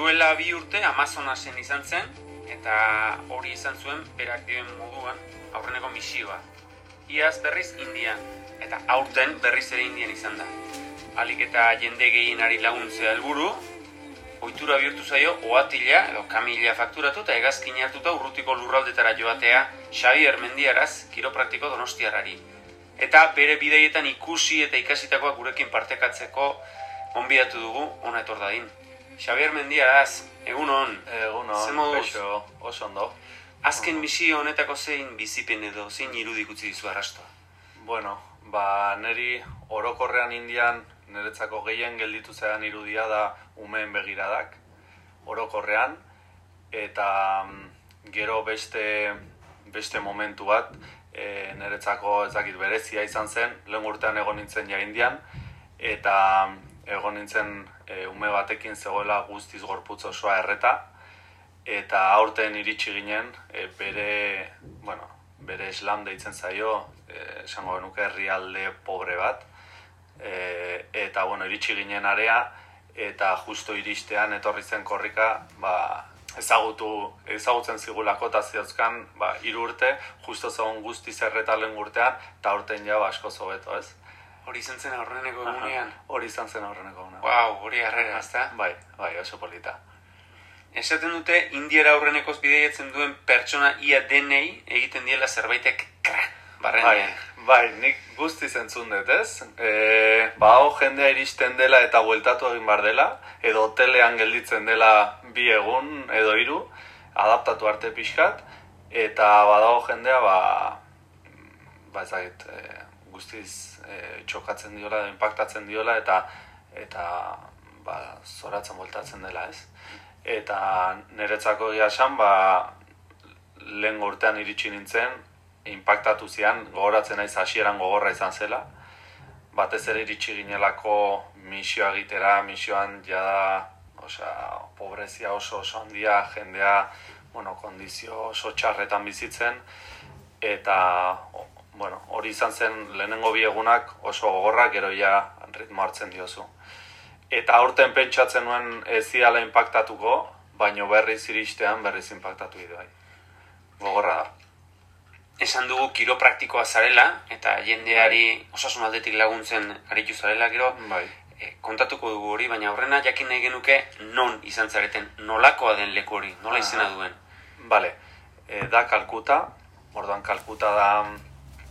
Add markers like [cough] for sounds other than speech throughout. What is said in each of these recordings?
duela bi urte Amazonasen izan zen, eta hori izan zuen berak dioen moduan aurreneko misioa. Iaz berriz Indian, eta aurten berriz ere Indian izan da. Alik eta jende gehienari laguntzea helburu, ohitura bihurtu zaio oatila edo kamila fakturatu eta hegazkin hartuta urrutiko lurraldetara joatea Xavier Mendiaraz kiropraktiko donostiarrari. Eta bere bideietan ikusi eta ikasitakoak gurekin partekatzeko onbidatu dugu ona etor dadin. Xavier Mendiaraz, egun hon. Egun hon, beixo, oso ondo. Azken misio honetako zein bizipen edo zein irudik utzi dizu arrastoa. Bueno, ba, neri orokorrean indian niretzako gehien gelditu zaidan irudia da umeen begiradak, orokorrean, eta mm, gero beste, beste momentu bat, e, niretzako ez dakit berezia izan zen, lehen urtean egon nintzen ja indian, eta mm, egon nintzen e, ume batekin zegoela guztiz gorputz osoa erreta, eta aurten iritsi ginen e, bere, bueno, bere eslam deitzen zaio, e, esango genuke herrialde pobre bat, e, eta bueno, iritsi ginen area, eta justo iristean etorri zen korrika, ba, ezagutu, ezagutzen zigulako eta ziozkan, ba, hiru urte, justo zegoen guzti zerreta lehen urtean, eta aurten ja, ba, asko zobeto, ez? Hori izan zen aurreneko egunean. Hori izan zen aurreneko guna. Wow, hori harrera, ezta? Bai, bai, oso polita. Esaten dute indiera aurrenekoz bideiatzen duen pertsona ia denei egiten diela zerbaitek kra, Bai, barrenean. bai, nik guzti zentzun dut, ez? E, ba, hau jendea iristen dela eta bueltatu egin bar dela, edo hotelean gelditzen dela bi egun edo hiru, adaptatu arte pixkat, eta badago jendea, ba, ba ezagit, e, guztiz e, txokatzen diola, impactatzen diola, eta, eta ba, zoratzen bueltatzen dela, ez? Eta niretzako egia esan, ba, lehen urtean iritsi nintzen, impactatu zian, gogoratzen naiz hasieran gogorra izan zela. Batez ere iritsi ginelako misioa egitera, misioan jada, osea, pobrezia oso oso handia, jendea, bueno, kondizio oso txarretan bizitzen, eta, bueno, hori izan zen lehenengo bi egunak oso gogorra, gero ja ritmo hartzen diozu. Eta aurten pentsatzen nuen ez ziala impactatuko, baino berriz iristean berriz impactatu bai. Gogorra da. Esan dugu kiropraktikoa zarela, eta jendeari osasun aldetik laguntzen aritu zarela, gero Bai. e, kontatuko dugu hori, baina aurrena jakin nahi genuke non izan zareten, nolakoa den leku hori, nola izena duen. Bale, e, da Kalkuta, orduan Kalkuta da,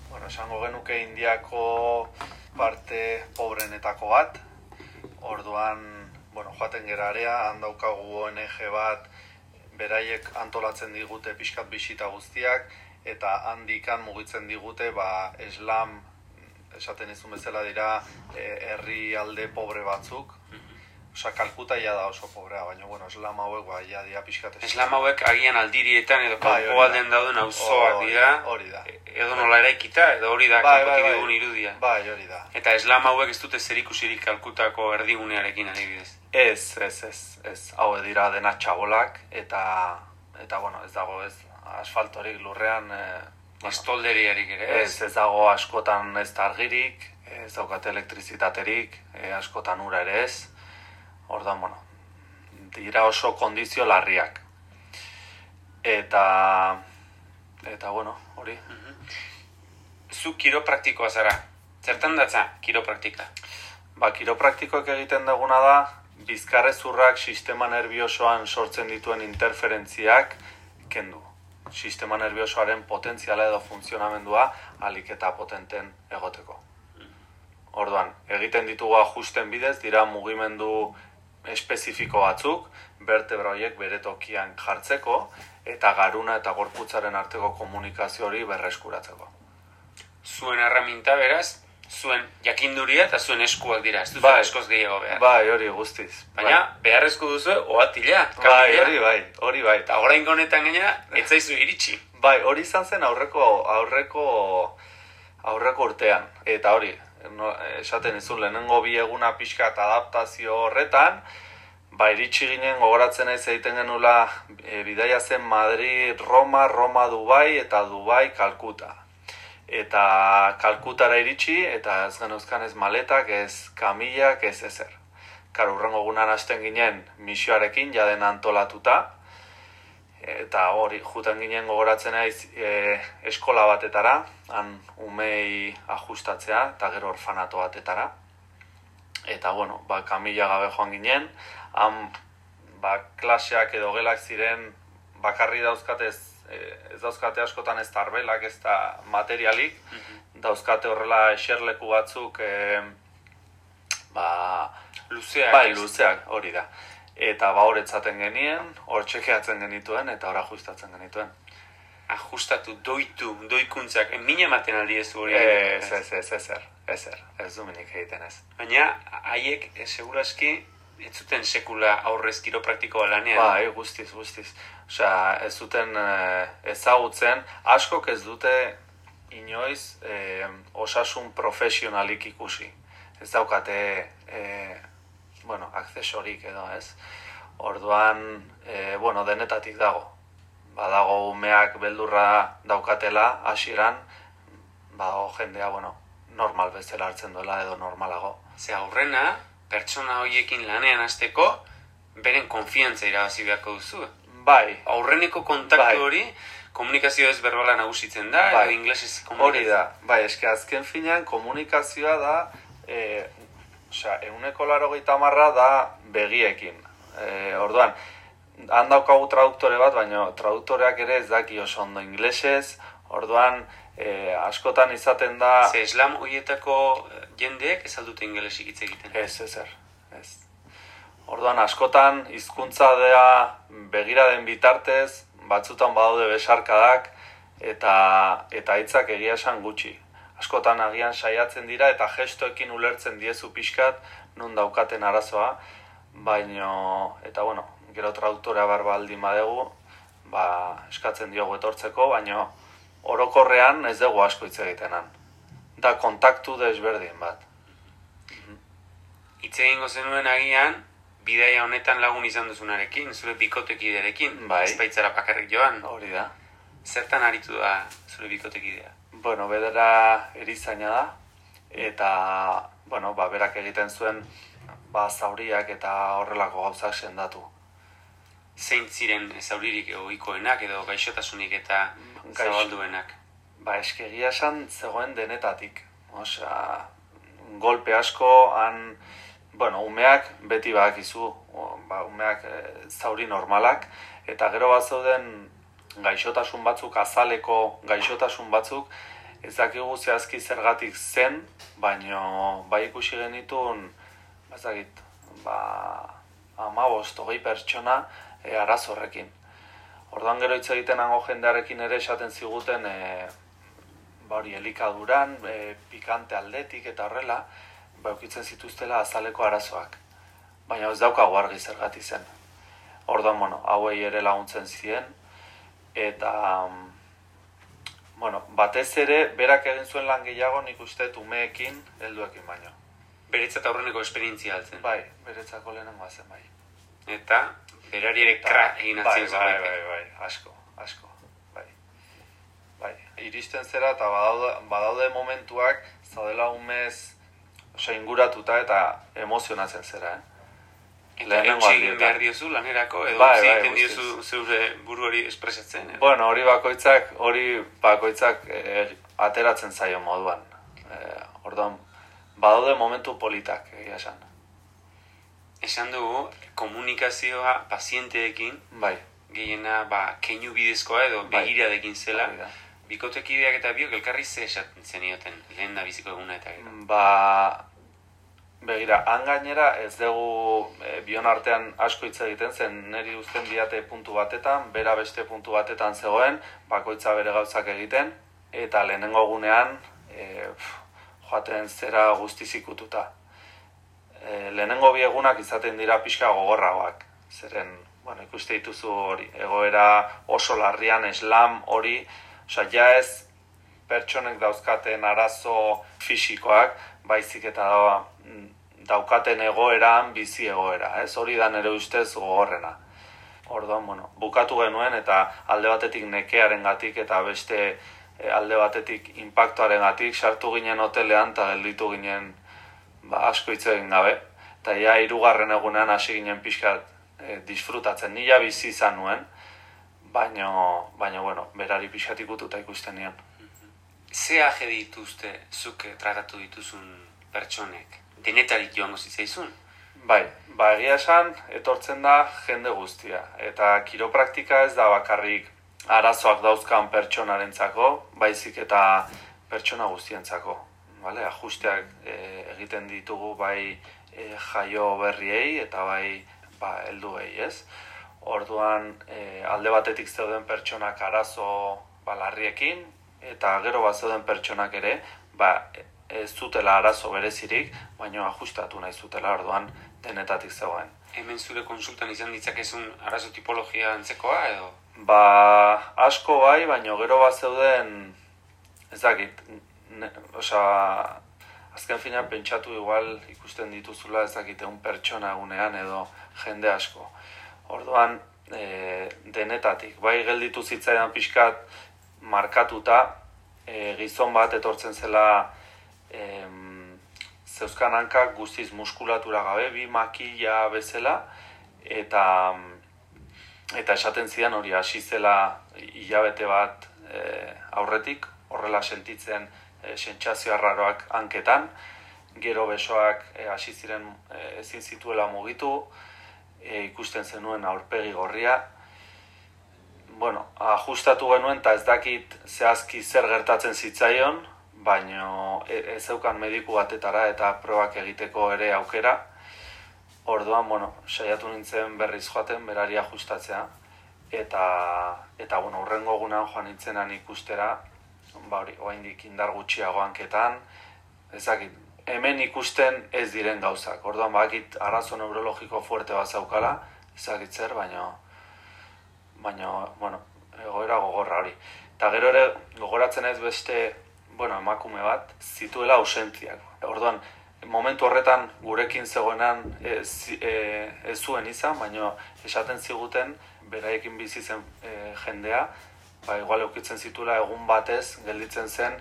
bueno, esango genuke Indiako parte pobrenetako bat, orduan, bueno, joaten gera area, handaukagu ONG bat, beraiek antolatzen digute pixkat bisita guztiak, eta handikan mugitzen digute, ba, eslam, esaten izun bezala dira, e, herri alde pobre batzuk, Osa, Kalkuta ja da oso pobrea, baina, bueno, eslam hauek, ba, ja dira pixkat Eslam hauek agian aldirietan edo Bai, kanpoalden dauden auzoak dira, hori da. e- edo nola eraikita, edo hori da Bai, bai, bai. irudia. Bai, hori da. Eta eslam hauek ez dute zerikusirik kalkutako erdigunearekin adibidez. Ez, ez, ez, ez. Hau dira dena txabolak, eta, eta bueno, ez dago, ez, asfaltorik lurrean, e, bueno, Estolderiarik ere, ez, ez dago askotan ez da argirik, ez daukate elektrizitaterik, e, askotan ura ere ez. Orduan, bueno, dira oso kondizio larriak. Eta, eta bueno, hori. Zu kiropraktikoa zara. Zertan datza kiropraktika? Ba, kiropraktikoak egiten duguna da, bizkarrezurrak sistema nerviosoan sortzen dituen interferentziak kendu. Sistema nerviosoaren potentziala edo funtzionamendua alik eta potenten egoteko. Orduan, egiten ditugu ajusten bidez, dira mugimendu espezifiko batzuk, vertebra horiek bere tokian jartzeko, eta garuna eta gorputzaren arteko komunikazio hori berreskuratzeko. Zuen erraminta beraz, zuen jakinduria eta zuen eskuak dira. Ez duzu Bai. eskoz gehiago behar. Bai, hori guztiz. Baina, beharrezko duzu oatila. bai, hori bai, hori bai. Eta orain honetan gainera, ez zaizu iritsi. Bai, hori izan zen aurreko aurreko aurreko urtean eta hori no, esaten izun lehenengo bi eguna pixka eta adaptazio horretan ba iritsi ginen gogoratzen naiz egiten genula e, bidaia zen Madrid, Roma, Roma, Dubai eta Dubai, Kalkuta. Eta Kalkutara iritsi eta ez geneuzkan ez maletak, ez kamilak, ez ezer. Karo, urrengo gunan hasten ginen misioarekin, jaden antolatuta, eta hori, juten ginen gogoratzen naiz e, eskola batetara, han umei ajustatzea, eta gero orfanato batetara. Eta, bueno, ba, kamila gabe joan ginen, han, ba, klaseak edo gelak ziren, bakarri dauzkate ez, e, ez dauzkate askotan ez tarbelak, ez da materialik, dauzkate horrela eserleku batzuk, e, ba, Luzeak. bai, luzeak, hori da. Eta ba horretzaten genien, hor txekeatzen genituen, eta hor ajustatzen genituen. Ajustatu, doitu, doikuntzak. E, Min ematen aldi ez hori. Ez, ez, ez, ezer, ezer, ez du minik egiten ez. Baina, haiek, eh, seguraski, ez zuten sekula aurrez kiropraktikoa lanean. Bai, guztiz, guztiz. Osea, ez duten eh, ezagutzen, askok ez dute inoiz eh, osasun profesionalik ikusi. Ez daukate, eh, bueno, aksesorik edo, ez? Orduan, eh, bueno, denetatik dago. Badago umeak beldurra daukatela, hasieran, badago jendea, bueno, normal bezala hartzen duela edo normalago. Ze aurrena, pertsona horiekin lanean hasteko, beren konfiantza irabazi beharko duzu. Bai, Aurreneko kontaktu Bai. hori, komunikazio ez berbala nagusitzen da, Bai. edo inglesez Hori komunikazio. da, bai, eske azken finean komunikazioa da, e, osea, euneko laro marra da begiekin. E, orduan, han daukagu traduktore bat, baina traduktoreak ere ez daki oso ondo inglesez, orduan, e, askotan izaten da... Ze eslam horietako eh, jendeek ez aldute ingelesik hitz egiten. Ez, ezer, ez. Orduan, askotan, hizkuntza dea begira den bitartez, batzutan badaude besarkadak, eta, eta hitzak egia esan gutxi. Askotan agian saiatzen dira eta gestoekin ulertzen diezu pixkat nun daukaten arazoa, baino, eta bueno, gero traductorea bar baldin badegu, ba, eskatzen diogu etortzeko, baino orokorrean ez dugu asko hitz egitenan. Da kontaktu desberdin bat. Hitz egingo zenuen agian, bidaia honetan lagun izan duzunarekin, zure bikotekidearekin, Bai. ez baitzara bakarrik joan. Hori da. Zertan aritu da zure bikotekidea? Bueno, bedera erizaina da, eta, bueno, ba, berak egiten zuen, ba, zauriak eta horrelako gauzak sendatu. Zein ziren zauririk ohikoenak edo gaixotasunik eta Gaixo- zabalduenak? Ba, eskegia esan zegoen denetatik. Osea, golpe asko, han, bueno, umeak beti badakizu, o, ba, umeak e, zauri normalak, eta gero bat zeuden gaixotasun batzuk, azaleko gaixotasun batzuk, ez dakigu zehazki zergatik zen, baino bai ikusi genitun, bazakit, ba, amabost, hogei pertsona e, arazo horrekin. Orduan gero hitz egiten hango jendearekin ere esaten ziguten e, ba hori elikaduran, e, pikante aldetik eta horrela, ba ukitzen zituztela azaleko arazoak. Baina ez daukagu argi zergatik zen. Orduan, bueno, hauei ere laguntzen ziren, eta, mm, bueno, batez ere, berak egin zuen lan gehiago nik uste umeekin, helduekin baino. Beretzat aurreneko esperientzia altzen. Bai, beretzako lehenengoa zen bai. Eta berari ere kra egin bai, atzen bai, bai, bai, asko, asko, bai. Bai, iristen zera eta badaude, badaude momentuak zaudela umez osea, inguratuta eta emozionatzen zera, eh? Lehenengo behar diozu lanerako, edo Bai, bai, egiten diozu zeure buruari espresatzen. edo? Bueno, hori bakoitzak, hori bakoitzak eh, ateratzen zaio moduan. Eh, orduan, badaude momentu politak, egia esan. Esan dugu, komunikazioa pazienteekin, Bai, gehiena ba, keinu bidezkoa edo Bai. begiradekin zela, hori da. bikotekideak eta biok elkarri ze esaten zenioten, lehen da biziko eguna eta gero. Ba, begira, han gainera ez dugu e, bion artean asko hitz egiten zen, niri uzten diate puntu batetan, bera beste puntu batetan zegoen, bakoitza bere gauzak egiten, eta lehenengo egunean e, pf, joaten zera guztiz ikututa. E, lehenengo bi egunak izaten dira pixka gogorragoak, zeren, bueno, ikuste dituzu hori, egoera oso larrian eslam hori, osea, ja ez pertsonek dauzkaten arazo fisikoak, baizik eta da, daukaten egoeran bizi egoera, ez? Hori da nere ustez gogorrena. Orduan, bueno, bukatu genuen eta alde batetik nekearen gatik eta beste eh, alde batetik impactoaren gatik sartu ginen hotelean eta gelditu ginen ba, asko hitz egin gabe. eta ja irugarren egunean hasi ginen pixkat e, disfrutatzen, nila bizi izan nuen, baino, baino, bueno, berari pixkat ikututa ikusten nion. Ze aje dituzte zuk tratatu dituzun pertsonek? Denetarik joango zitzaizun? Bai, ba egia esan, etortzen da jende guztia. Eta kiropraktika ez da bakarrik arazoak dauzkan pertsonarentzako, baizik eta pertsona guztientzako. Vale? Ajusteak e, egiten ditugu bai e, jaio berriei eta bai ba, helduei, ez? Orduan, e, alde batetik zeuden pertsonak arazo balarriekin, eta gero bat zeuden pertsonak ere, ba, ez zutela arazo berezirik, baina ajustatu nahi zutela orduan denetatik zegoen. Hemen zure konsultan izan ditzakezun arazo tipologia antzekoa edo? Ba, asko bai, baina gero bat zeuden, ez dakit, ne, oza, azken fina pentsatu igual ikusten dituzula ez dakit egun pertsona egunean edo jende asko. Orduan, e, denetatik, bai gelditu zitzaidan pixkat markatuta, e, gizon bat etortzen zela e, zeuzkan hankak guztiz muskulatura gabe, bi makila bezala, eta eta esaten zidan hori hasi zela hilabete bat e, aurretik, horrela sentitzen e, sentsazio arraroak hanketan, gero besoak e, hasi ziren e, ezin zituela mugitu, e, ikusten zenuen aurpegi gorria. Bueno, ajustatu genuen eta ez dakit zehazki zer gertatzen zitzaion, baino e, ez zeukan mediku batetara eta probak egiteko ere aukera. Orduan, bueno, saiatu nintzen berriz joaten berari ajustatzea eta eta bueno, urrengo egunean joan nintzenan ikustera, ba hori, oraindik indar gutxiago hanketan, ezakit, hemen ikusten ez diren gauzak. Orduan bakit arazo neurologiko fuerte bat zaukala, ezakit zer, baina baina, bueno, egoera gogorra hori. Eta gero ere gogoratzen ez beste, bueno, emakume bat, zituela ausentziak. Orduan, momentu horretan gurekin zegoenan ez, e, ez zuen izan, baina esaten ziguten beraiekin bizi zen e, jendea, ba, igual eukitzen zitula egun batez gelditzen zen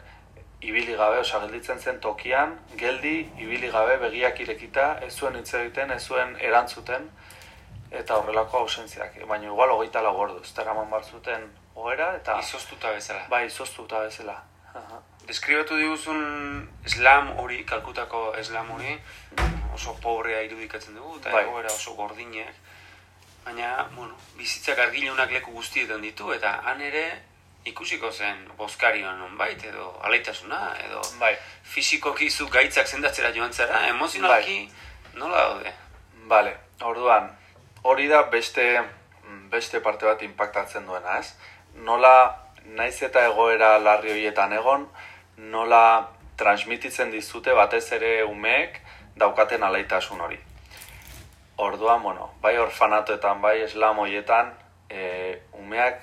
ibili gabe, osa gelditzen zen tokian, geldi, ibili gabe, begiak irekita, ez zuen hitz egiten, ez zuen erantzuten, eta horrelako ausentziak. Baina igual hogeita lau gordu, ez dara man zuten ohera, eta... Izoztuta bezala. Bai, izoztuta bezala. Aha. Deskribatu diguzun eslam hori, kalkutako eslam hori, oso pobrea irudikatzen dugu, eta bai. oso gordinek. Baina, bueno, bizitzak argilunak leku guztietan ditu, eta han ere ikusiko zen bozkarioan nonbait edo alaitasuna edo bai. fisikoki zu gaitzak sendatzera joan zara, emozionalki bai. nola daude? Bale, orduan, hori da beste, beste parte bat impactatzen duena, ez? Nola naiz eta egoera larri horietan egon, nola transmititzen dizute batez ere umeek daukaten alaitasun hori. Orduan, bueno, bai orfanatoetan, bai eslam horietan, e, umeak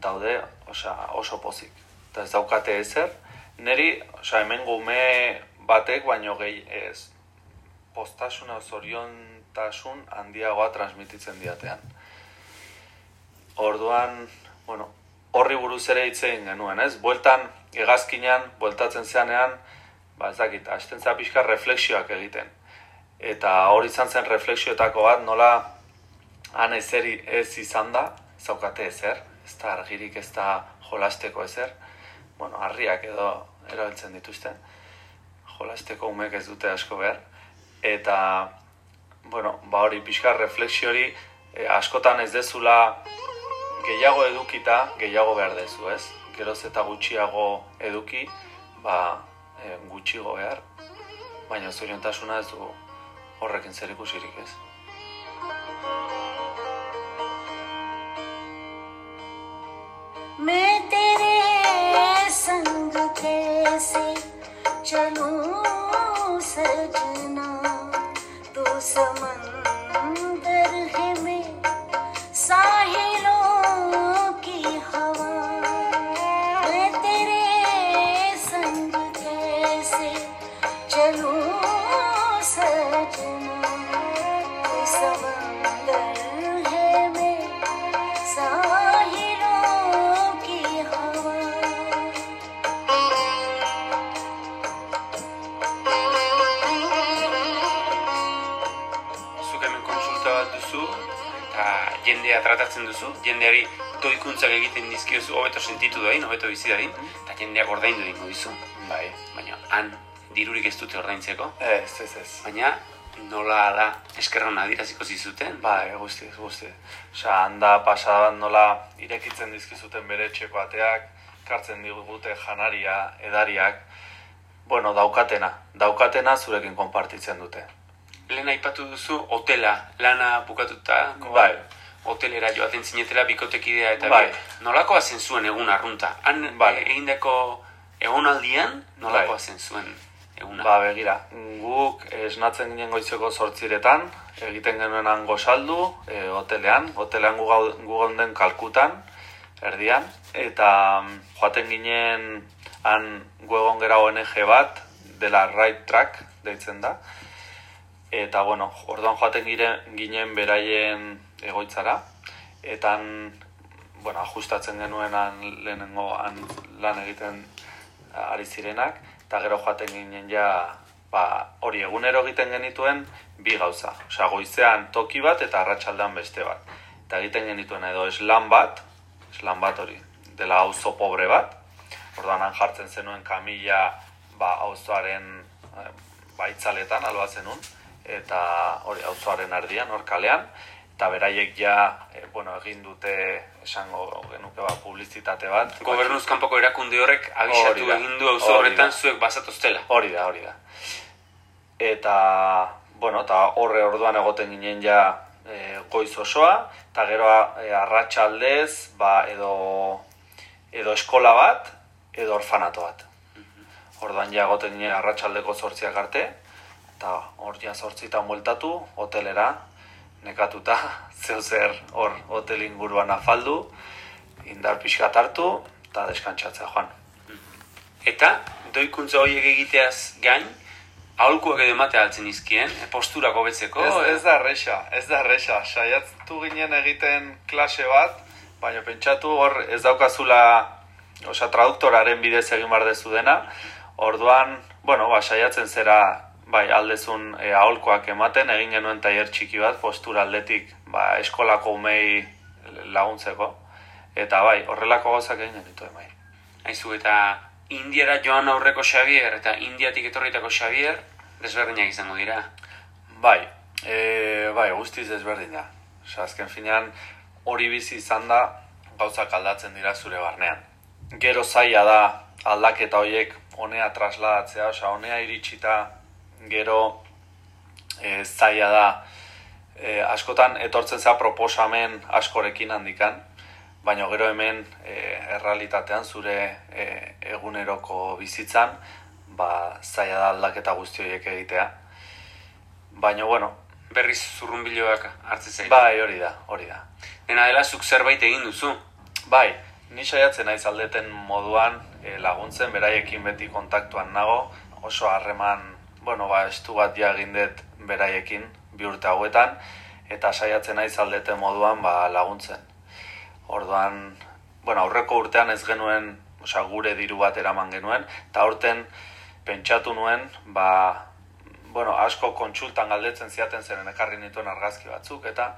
daude osea, oso pozik. Eta ez daukate ezer, neri, osea, hemen gume batek, baino gehi ez, postasuna zoriontasun handiagoa transmititzen diatean. Orduan, bueno, horri buruz ere hitzein genuen, ez? Bueltan, egazkinean, bueltatzen zeanean, ba ez dakit, hasten pixka refleksioak egiten. Eta hori izan zen refleksioetako bat, nola han ezeri ez izan da, zaukate ezer, ez da argirik ez da jolasteko ezer, bueno, harriak edo erabiltzen dituzte, jolasteko umek ez dute asko behar, eta, bueno, ba hori, pixka refleksio hori, e, askotan ez dezula gehiago edukita, gehiago behar dezu, ez? Geroz eta gutxiago eduki, ba, e, gutxigo behar, baina zoriontasuna ez du horrekin zer ikusirik, ez? मैं तेरे संग कैसे चलूं सजना तो समंदर tratatzen duzu, jendeari doikuntzak egiten dizkiozu, hobeto sentitu dain, hobeto bizi dain, eta jendeak ordaindu egingo dizu. Bai. Baina han dirurik ez dute ordaintzeko, Ez, ez, ez. baina nola ala eskerron adiraziko zizuten, Bai, guzti, guzti. Osea, handa pasadan nola irekitzen dizkizuten bere etxeko ateak, kartzen digute janaria, edariak, bueno, daukatena, daukatena zurekin konpartitzen dute. lehen aipatu duzu hotela, lana bukatuta, Bai. Hotelera joaten zinetela bikotekidea eta Bai. biek. nolakoa zen zuen egun arrunta? Han Bai. e, egindako egonaldian nolakoa Bai. zen zuen eguna? Ba, begira, guk esnatzen ginen goizeko sortziretan, egiten genuen hango saldu, e, hotelean, hotelean gu, gau- gu geunden kalkutan, erdian, eta mm, joaten ginen han gu egon gera ONG bat, dela Right Track, deitzen da, eta bueno, orduan joaten gire, ginen beraien egoitzara, eta bueno, ajustatzen genuen han lehenengo han lan egiten ari zirenak, eta gero joaten ginen ja, ba, hori egunero egiten genituen bi gauza. Osea, goizean toki bat eta arratsaldean beste bat. Eta egiten genituen edo eslan bat, eslan bat hori, dela auzo pobre bat, orduan han jartzen zenuen kamila ba, auzoaren eh, ba, itzaletan, alba zenun, eta hori auzoaren erdian, hor kalean, eta beraiek ja, e, bueno, egin dute esango genuke ba, publizitate bat. Gobernuz kanpoko erakunde horrek abisatu da. egin du auzo horretan zuek basatoztela. Hori da, hori da. Eta, bueno, eta horre orduan egoten ginen ja e, goiz osoa, eta gero e, arratsaldez, ba, edo, edo eskola bat, edo orfanato bat. Orduan ja egoten ginen arratsaldeko zortziak arte, eta hor ja zortzitan bueltatu, hotelera, nekatuta, [laughs] zeu zer hor hotel inguruan afaldu, indar pixkat hartu, eta deskantsatzea joan. Eta, doikuntza horiek egiteaz gain, aholkuak edo ematea altzen izkien, e, posturak hobetzeko. Ez, e, ez da erresa, ez da erresa. Saiatu ginen egiten klase bat, baina pentsatu hor ez daukazula, osea, traduktoraren bidez egin behar dezu dena. Orduan, bueno, ba, saiatzen zera, bai, aldezun e, aholkoak ematen, egin genuen tailer txiki bat, postura aldetik, ba, eskolako umei laguntzeko. Eta bai, horrelako gauzak egin genituen bai. Aizu, eta Indiara joan aurreko Xavier eta Indiatik etorritako Xavier desberdinak izango dira. Bai, e, bai, guztiz ezberdina. Osa, azken finean, hori bizi izan da, gauzak aldatzen dira zure barnean. Gero zaila da aldaketa horiek honea trasladatzea, osea, honea iritsita gero e, zaila da e, askotan etortzen zea proposamen askorekin handikan, baina gero hemen e, errealitatean zure e, eguneroko bizitzan, ba, zaila da aldaketa guzti horiek egitea. Baina, bueno, Berriz zurrunbiloak hartzen zaitu. bai, hori da, hori da. Dena dela zuk zerbait egin duzu. Bai, ni saiatzen naiz aldeten moduan e, laguntzen, beraiekin beti kontaktuan nago, oso harreman, bueno, ba, estu bat ja dut beraiekin bi urte hauetan, eta saiatzen naiz aldeten moduan ba, laguntzen. Orduan, bueno, aurreko urtean ez genuen, osea, gure diru bat eraman genuen, eta aurten pentsatu nuen, ba, bueno, asko kontsultan galdetzen ziaten zeren ekarri nituen argazki batzuk, eta,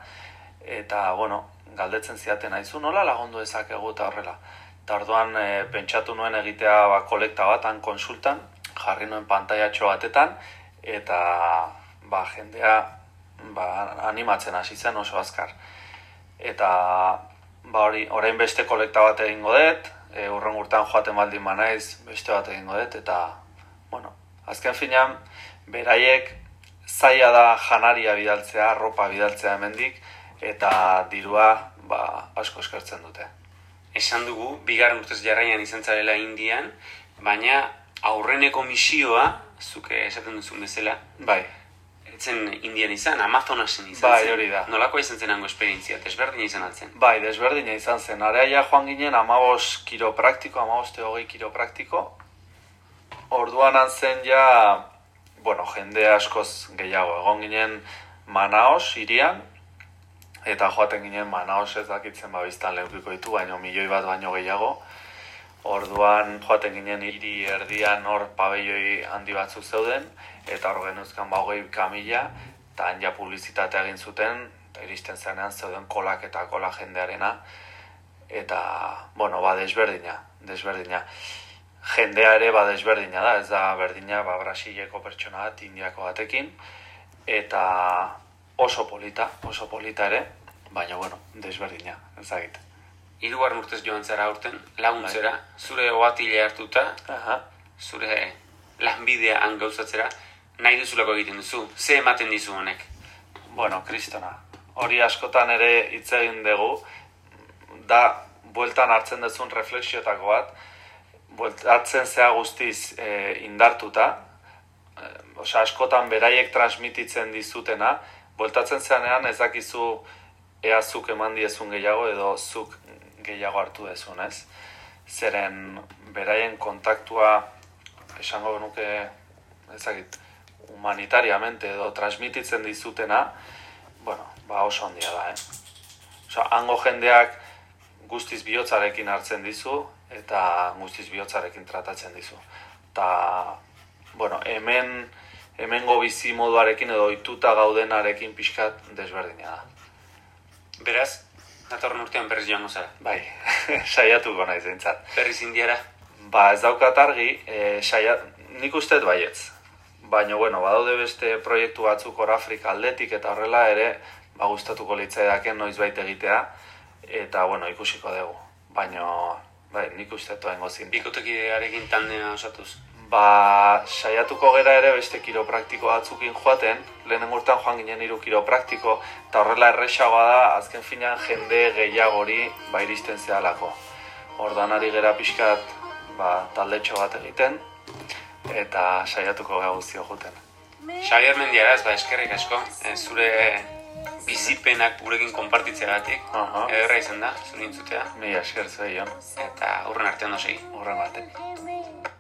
eta, bueno, galdetzen ziaten aizu nola lagundu ezakegu eta horrela. Eta orduan e, pentsatu nuen egitea ba, kolekta batan konsultan, jarri nuen pantailatxo batetan, eta ba, jendea ba, animatzen hasi zen oso azkar. Eta ba, hori, orain beste kolekta bat egingo dut, e, urren urtean joaten baldin banaiz beste bat egingo dut, eta, bueno, azken finean, beraiek zaila da janaria bidaltzea, ropa bidaltzea hemendik, eta dirua ba, asko eskertzen dute. Esan dugu, bigarren urtez jarraian izan zarela Indian, baina aurreneko misioa, zuke esaten duzun bezala, Bai, etzen Indian izan, Amazonasen izan Bai, zen. hori da. Nolako izan zen hango esperientzia, desberdina izan altzen. bai, desberdina izan zen. Areaia joan ginen amabos kiropraktiko, amaboste hogei kiropraktiko. Orduan zen ja, bueno, jende askoz gehiago. Egon ginen Manaos, irian, eta joaten ginen Manaos ez dakitzen babiztan leukiko ditu, baino milioi bat baino gehiago. Orduan joaten ginen hiri erdian hor pabelloi handi batzuk zeuden, eta hor genuzkan ba hogei kamila, eta han ja publizitatea egin zuten, eta iristen zenean zeuden kolak eta kola jendearena, eta, bueno, ba, desberdina, desberdina. Jendea ere ba desberdina da, ez da berdina ba, Brasileko pertsona bat, Indiako batekin, eta oso polita, oso polita ere, baina, bueno, desberdina, ezagit. Hirugarren urtez joan zara aurten, laguntzera, zure oatile hartuta, Aha. zure lanbidea han gauzatzera, nahi duzulako egiten duzu, ze ematen dizu honek. Bueno, kristona. Hori askotan ere hitz egin dugu, da bueltan hartzen duzun refleksiotako bat, bueltatzen zea guztiz e, indartuta, e, osea, askotan beraiek transmititzen dizutena, bueltatzen zeanean ez dakizu ea zuk eman diezun gehiago edo zuk gehiago hartu dezun, ez? Zeren beraien kontaktua esango nuke ezagit, humanitariamente edo transmititzen dizutena, bueno, ba oso handia da, eh? Osa, hango jendeak guztiz bihotzarekin hartzen dizu, eta guztiz bihotzarekin tratatzen dizu. Ta, bueno, hemen, hemengo bizi moduarekin edo ohituta gaudenarekin pixkat desberdina da. Beraz, datorren urtean berriz joango zara. Bai, [laughs] saiatuko naiz eintzat. Berriz indiara, Ba, ez daukat argi, e, saia, nik uste baietz. Baina, bueno, badaude beste proiektu batzuk hor Afrika aldetik eta horrela ere, ba, gustatuko litzaidaken noiz baita egitea, eta, bueno, ikusiko dugu. Baina, bai, nik uste dut oengo zin. bikotekidearekin tandea osatuz. Ba, saiatuko gera ere beste kiropraktiko batzukin joaten, lehenen urtean joan ginen hiru kiropraktiko, eta horrela erresagoa da, azken finean jende gehiagori ba iristen zehalako. Ordan ari gera pixkat, ba, taldetxo bat egiten, eta saiatuko gara guztio juten. Xavier Mendiaraz, ba, eskerrik asko, e, zure bizipenak gurekin konpartitzeagatik, Aha. ederra izan da, zure intzutea, Mila esker zuei, Jon. eta hurren artean dosegi. Horren baten. है